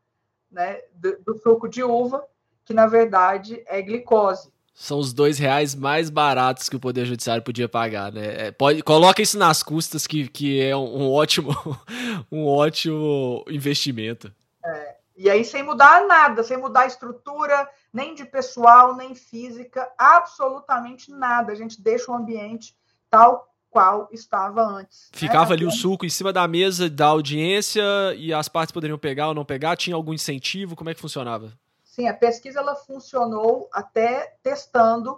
né, do, do suco de uva, que na verdade é glicose. São os dois reais mais baratos que o Poder Judiciário podia pagar, né? É, pode, coloca isso nas custas, que, que é um, um ótimo, *laughs* um ótimo investimento. É, e aí, sem mudar nada, sem mudar a estrutura, nem de pessoal, nem física, absolutamente nada. A gente deixa o ambiente tal qual estava antes. Né? Ficava né? ali o suco em cima da mesa da audiência e as partes poderiam pegar ou não pegar? Tinha algum incentivo? Como é que funcionava? Sim, a pesquisa ela funcionou até testando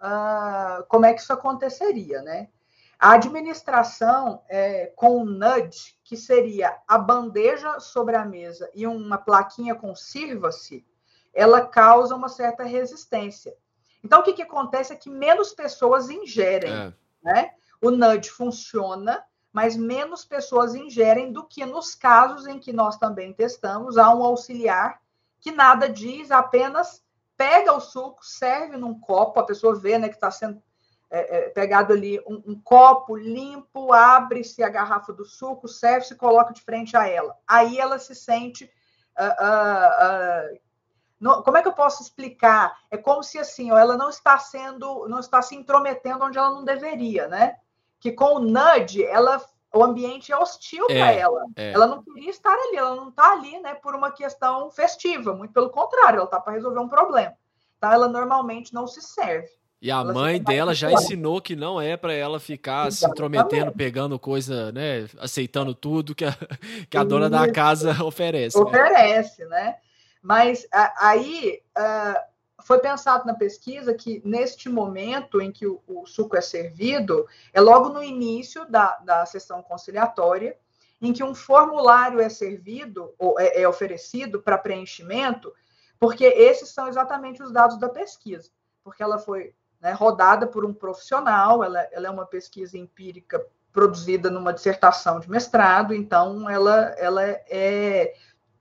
uh, como é que isso aconteceria, né? A administração é, com o nudge, que seria a bandeja sobre a mesa e uma plaquinha com sirva-se, ela causa uma certa resistência. Então, o que, que acontece é que menos pessoas ingerem, é. né? O nudge funciona, mas menos pessoas ingerem do que nos casos em que nós também testamos, há um auxiliar que nada diz, apenas pega o suco, serve num copo, a pessoa vê né, que está sendo é, é, pegado ali um, um copo limpo, abre-se a garrafa do suco, serve, se coloca de frente a ela. Aí ela se sente. Uh, uh, uh, como é que eu posso explicar? É como se assim, ela não está sendo, não está se intrometendo onde ela não deveria, né? Que com o nudge ela o ambiente é hostil é, para ela. É. Ela não queria estar ali, ela não está ali, né, por uma questão festiva, muito pelo contrário, ela está para resolver um problema. Então ela normalmente não se serve. E a ela mãe dela já ensinou que não é para ela ficar Exatamente. se intrometendo, pegando coisa, né, aceitando tudo que a, que a dona da casa oferece. *laughs* Oferece, né? né? Mas aí uh, foi pensado na pesquisa que neste momento em que o, o, suco é servido, é logo no início da, da sessão conciliatória, em que um formulário é servido ou é, é oferecido para preenchimento, porque esses são exatamente os dados da pesquisa, porque ela foi né, rodada por um profissional, ela, ela é uma pesquisa empírica produzida numa dissertação de mestrado, então ela, ela é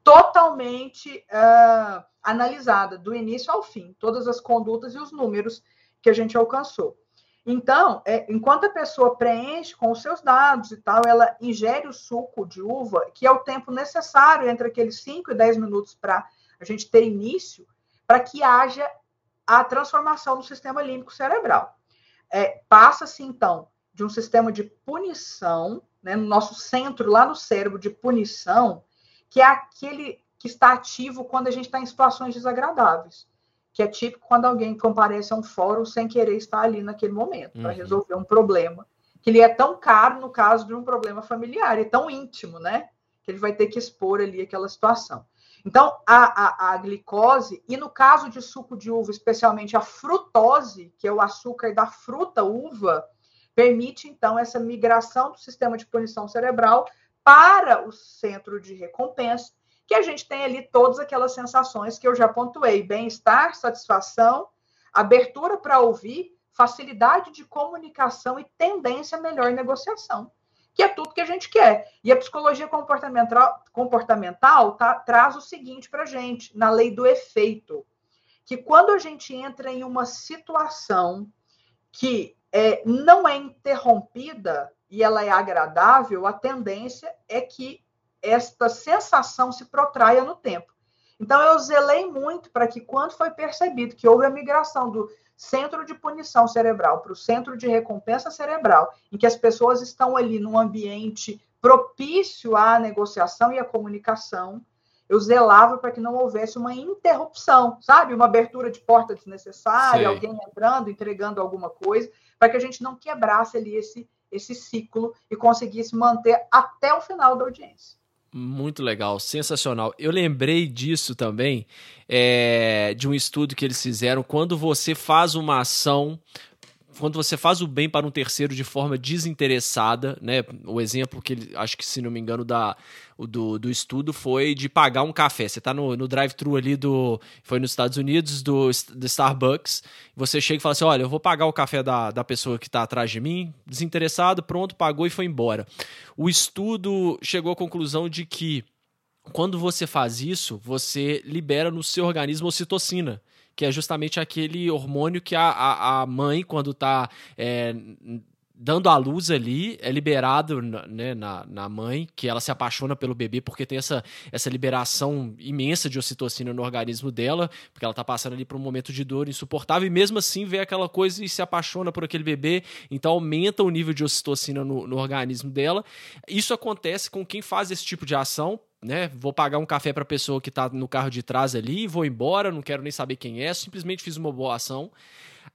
totalmente uh, analisada, do início ao fim, todas as condutas e os números que a gente alcançou. Então, é, enquanto a pessoa preenche com os seus dados e tal, ela ingere o suco de uva, que é o tempo necessário entre aqueles 5 e 10 minutos para a gente ter início, para que haja a transformação do sistema límbico cerebral. É, Passa-se, então, de um sistema de punição, né, no nosso centro, lá no cérebro de punição, que é aquele que está ativo quando a gente está em situações desagradáveis, que é típico quando alguém comparece a um fórum sem querer estar ali naquele momento, uhum. para resolver um problema, que ele é tão caro no caso de um problema familiar, é tão íntimo, né? Que ele vai ter que expor ali aquela situação. Então, a, a, a, glicose, e no caso de suco de uva, especialmente a frutose, que é o açúcar da fruta uva, permite, então, essa migração do sistema de punição cerebral para o centro de recompensa, que a gente tem ali todas aquelas sensações que eu já pontuei: bem-estar, satisfação, abertura para ouvir, facilidade de comunicação e tendência a melhor negociação, que é tudo que a gente quer. E a psicologia comportamental, comportamental tá, traz o seguinte para a gente, na lei do efeito, que quando a gente entra em uma situação que é, não é interrompida e ela é agradável, a tendência é que esta sensação se protraia no tempo. Então, eu zelei muito para que, quando foi percebido que houve a migração do centro de punição cerebral para o centro de recompensa cerebral, em que as pessoas estão ali num ambiente propício à negociação e à comunicação, eu zelava para que não houvesse uma interrupção, sabe? Uma abertura de porta desnecessária, alguém entrando, entregando alguma coisa, para que a gente não quebrasse ali esse esse ciclo e conseguisse manter até o final da audiência. Muito legal, sensacional. Eu lembrei disso também, é, de um estudo que eles fizeram. Quando você faz uma ação quando você faz o bem para um terceiro de forma desinteressada, né? O exemplo que ele, acho que se não me engano da, do, do estudo foi de pagar um café. Você está no, no drive-thru ali do, foi nos Estados Unidos do, do Starbucks. Você chega e fala assim, olha, eu vou pagar o café da, da pessoa que está atrás de mim, desinteressado, pronto, pagou e foi embora. O estudo chegou à conclusão de que quando você faz isso, você libera no seu organismo ocitocina que é justamente aquele hormônio que a, a, a mãe, quando está é, dando a luz ali, é liberado né, na, na mãe, que ela se apaixona pelo bebê, porque tem essa, essa liberação imensa de ocitocina no organismo dela, porque ela tá passando ali por um momento de dor insuportável, e mesmo assim vê aquela coisa e se apaixona por aquele bebê, então aumenta o nível de ocitocina no, no organismo dela. Isso acontece com quem faz esse tipo de ação, né? Vou pagar um café para a pessoa que está no carro de trás ali, vou embora, não quero nem saber quem é, simplesmente fiz uma boa ação.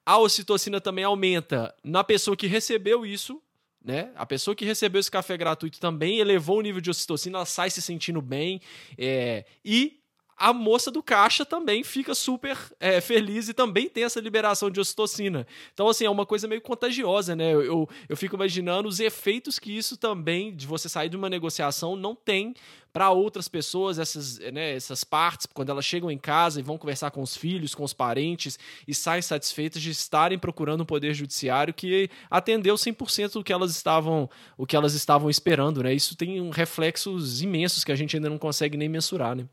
A ocitocina também aumenta na pessoa que recebeu isso, né? A pessoa que recebeu esse café gratuito também elevou o nível de ocitocina, ela sai se sentindo bem. É, e a moça do caixa também fica super é, feliz e também tem essa liberação de ocitocina. Então, assim, é uma coisa meio contagiosa, né? Eu, eu, eu fico imaginando os efeitos que isso também, de você sair de uma negociação, não tem para outras pessoas, essas, né, essas partes, quando elas chegam em casa e vão conversar com os filhos, com os parentes e saem satisfeitas de estarem procurando um poder judiciário que atendeu 100% do que elas estavam, o que elas estavam esperando, né? Isso tem reflexos imensos que a gente ainda não consegue nem mensurar, né?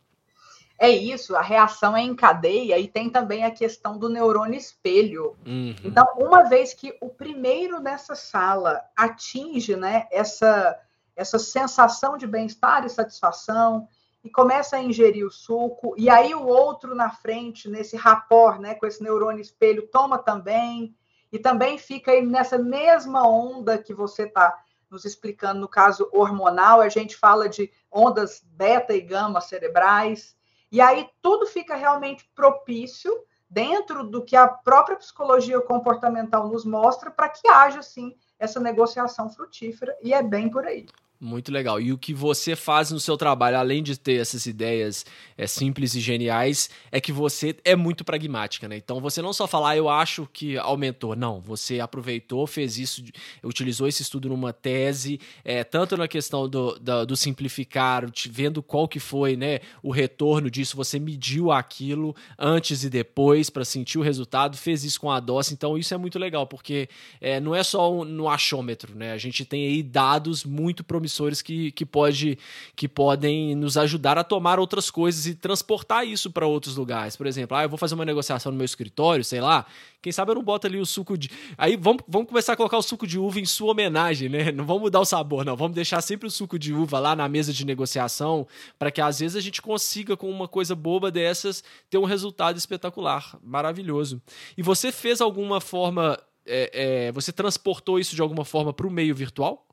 É isso, a reação é em cadeia e tem também a questão do neurônio espelho. Uhum. Então, uma vez que o primeiro nessa sala atinge né, essa, essa sensação de bem-estar e satisfação e começa a ingerir o suco, e aí o outro na frente, nesse rapor, né, com esse neurônio espelho, toma também, e também fica aí nessa mesma onda que você está nos explicando no caso hormonal, a gente fala de ondas beta e gama cerebrais, e aí tudo fica realmente propício dentro do que a própria psicologia comportamental nos mostra para que haja sim essa negociação frutífera e é bem por aí. Muito legal. E o que você faz no seu trabalho, além de ter essas ideias é, simples e geniais, é que você é muito pragmática, né? Então você não só fala, ah, eu acho que aumentou. Não, você aproveitou, fez isso, utilizou esse estudo numa tese, é, tanto na questão do, do, do simplificar, vendo qual que foi né, o retorno disso, você mediu aquilo antes e depois para sentir o resultado, fez isso com a dose. Então isso é muito legal, porque é, não é só um, no achômetro, né? A gente tem aí dados muito promissores promissores que, que, pode, que podem nos ajudar a tomar outras coisas e transportar isso para outros lugares. Por exemplo, ah, eu vou fazer uma negociação no meu escritório, sei lá. Quem sabe eu não boto ali o suco de. Aí vamos, vamos começar a colocar o suco de uva em sua homenagem, né? Não vamos mudar o sabor, não. Vamos deixar sempre o suco de uva lá na mesa de negociação, para que às vezes a gente consiga, com uma coisa boba dessas, ter um resultado espetacular, maravilhoso. E você fez alguma forma. É, é, você transportou isso de alguma forma para o meio virtual?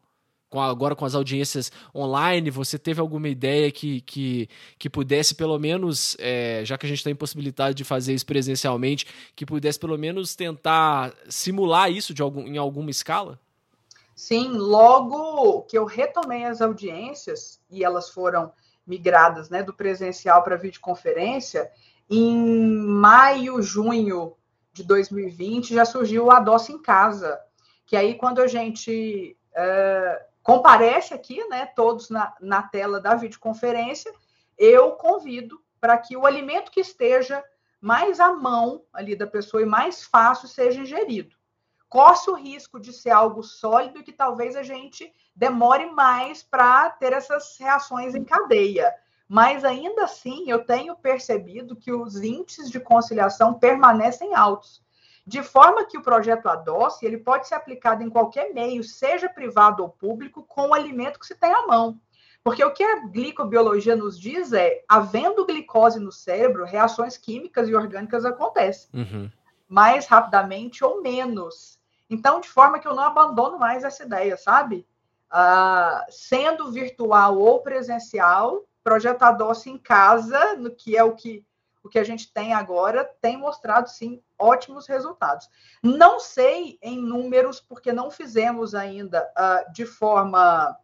Com agora com as audiências online, você teve alguma ideia que, que, que pudesse pelo menos, é, já que a gente tem possibilidade de fazer isso presencialmente, que pudesse pelo menos tentar simular isso de algum, em alguma escala? Sim, logo que eu retomei as audiências e elas foram migradas né, do presencial para videoconferência, em maio, junho de 2020 já surgiu o Adoce em Casa, que aí quando a gente uh, comparece aqui, né, todos na, na tela da videoconferência, eu convido para que o alimento que esteja mais à mão ali da pessoa e mais fácil seja ingerido. Corre o risco de ser algo sólido e que talvez a gente demore mais para ter essas reações em cadeia. Mas ainda assim, eu tenho percebido que os índices de conciliação permanecem altos de forma que o projeto Adoce ele pode ser aplicado em qualquer meio, seja privado ou público, com o alimento que se tem à mão. Porque o que a glicobiologia nos diz é, havendo glicose no cérebro, reações químicas e orgânicas acontecem. Uhum. Mais rapidamente ou menos. Então, de forma que eu não abandono mais essa ideia, sabe? Uh, sendo virtual ou presencial, projeto Adoce em casa, no que é o que o que a gente tem agora tem mostrado sim ótimos resultados. Não sei em números, porque não fizemos ainda uh, de forma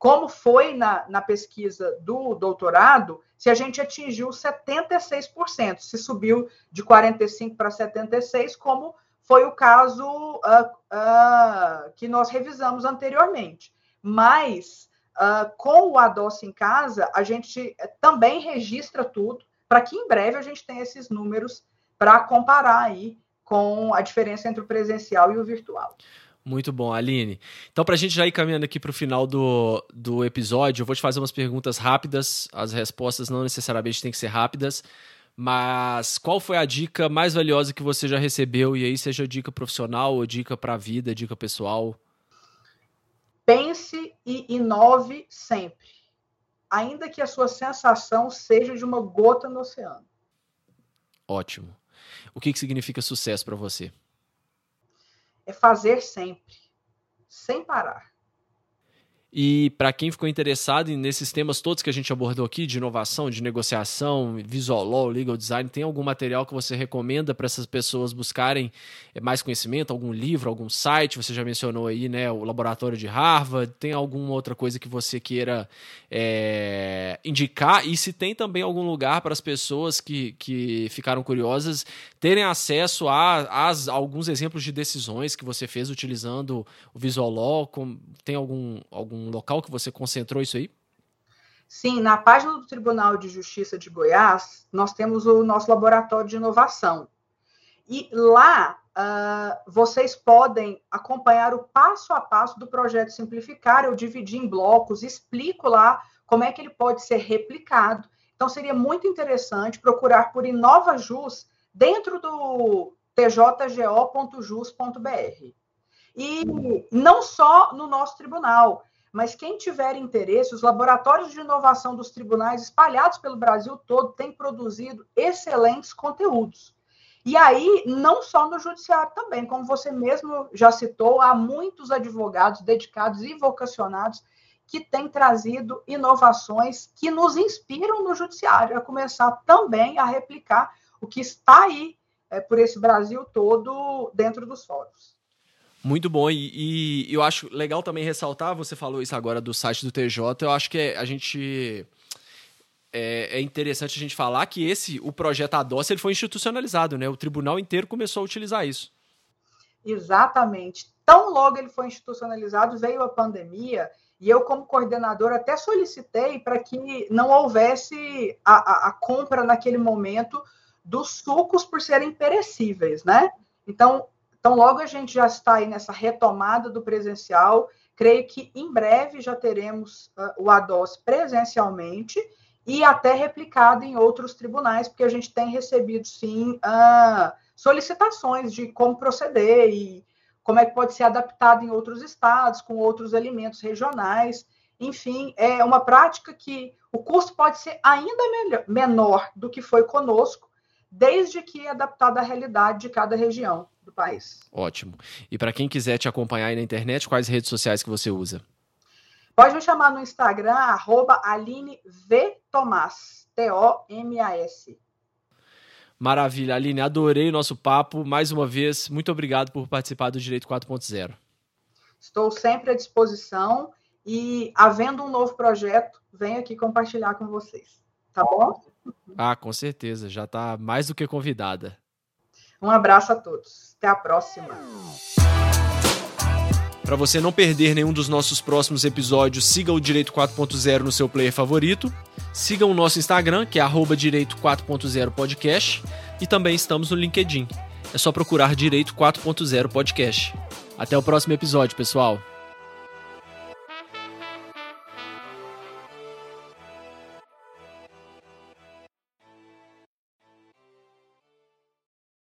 como foi na, na pesquisa do doutorado, se a gente atingiu 76%, se subiu de 45% para 76%, como foi o caso uh, uh, que nós revisamos anteriormente. Mas, uh, com o Adoce em casa, a gente também registra tudo, para que em breve a gente tenha esses números para comparar aí com a diferença entre o presencial e o virtual. Muito bom, Aline. Então, para a gente já ir caminhando aqui para o final do, do episódio, eu vou te fazer umas perguntas rápidas. As respostas não necessariamente têm que ser rápidas. Mas qual foi a dica mais valiosa que você já recebeu? E aí, seja dica profissional ou dica para a vida, dica pessoal? pense e inove sempre, ainda que a sua sensação seja de uma gota no oceano. Ótimo. O que, que significa sucesso para você? É fazer sempre, sem parar. E para quem ficou interessado nesses temas todos que a gente abordou aqui, de inovação, de negociação, visual legal design, tem algum material que você recomenda para essas pessoas buscarem eh, mais conhecimento? Algum livro, algum site? Você já mencionou aí, né, o laboratório de Harvard. Tem alguma outra coisa que você queira é, indicar? E se tem também algum lugar para as pessoas que, que ficaram curiosas terem acesso a, a, alguns exemplos de decisões que você fez utilizando o visual law? Tem algum, algum um local que você concentrou isso aí? Sim, na página do Tribunal de Justiça de Goiás, nós temos o nosso laboratório de inovação. E lá uh, vocês podem acompanhar o passo a passo do projeto Simplificar. Eu dividi em blocos, explico lá como é que ele pode ser replicado. Então, seria muito interessante procurar por InovaJus dentro do tjgo.jus.br. E não só no nosso tribunal, mas quem tiver interesse, os laboratórios de inovação dos tribunais espalhados pelo Brasil todo têm produzido excelentes conteúdos. E aí, não só no judiciário também, como você mesmo já citou, há muitos advogados dedicados e vocacionados que têm trazido inovações que nos inspiram no judiciário a começar também a replicar o que está aí é, por esse Brasil todo dentro dos fóruns. Muito bom, e, e, eu acho legal também ressaltar, você falou isso agora do site do TJ, eu acho que é, a gente. É, é, interessante a gente falar que esse, o projeto ADOS, ele foi institucionalizado, né? O tribunal inteiro começou a utilizar isso. Exatamente. Tão logo ele foi institucionalizado, veio a pandemia, e eu, como coordenador, até solicitei para que não houvesse a, a, a compra naquele momento dos sucos por serem perecíveis, né? Então, então, logo a gente já está aí nessa retomada do presencial. Creio que em breve já teremos uh, o ADOS presencialmente e até replicado em outros tribunais, porque a gente tem recebido, sim, uh, solicitações de como proceder e como é que pode ser adaptado em outros estados, com outros alimentos regionais. Enfim, é uma prática que o custo pode ser ainda melhor, menor do que foi conosco, desde que adaptado à realidade de cada região do país. Ótimo. E para quem quiser te acompanhar aí na internet, quais redes sociais que você usa? Pode me chamar no Instagram, arroba Aline V. Tomás, T-O-M-A-S. Maravilha, Aline, adorei o nosso papo. Mais uma vez, muito obrigado por participar do Direito 4.0. Estou sempre à disposição e, havendo um novo projeto, venho aqui compartilhar com vocês. Tá bom? Ah, com certeza, já está mais do que convidada. Um abraço a todos. Até a próxima. Para você não perder nenhum dos nossos próximos episódios, siga o Direito 4.0 no seu player favorito. Siga o nosso Instagram, que é Direito 4.0 Podcast. E também estamos no LinkedIn. É só procurar Direito 4.0 Podcast. Até o próximo episódio, pessoal.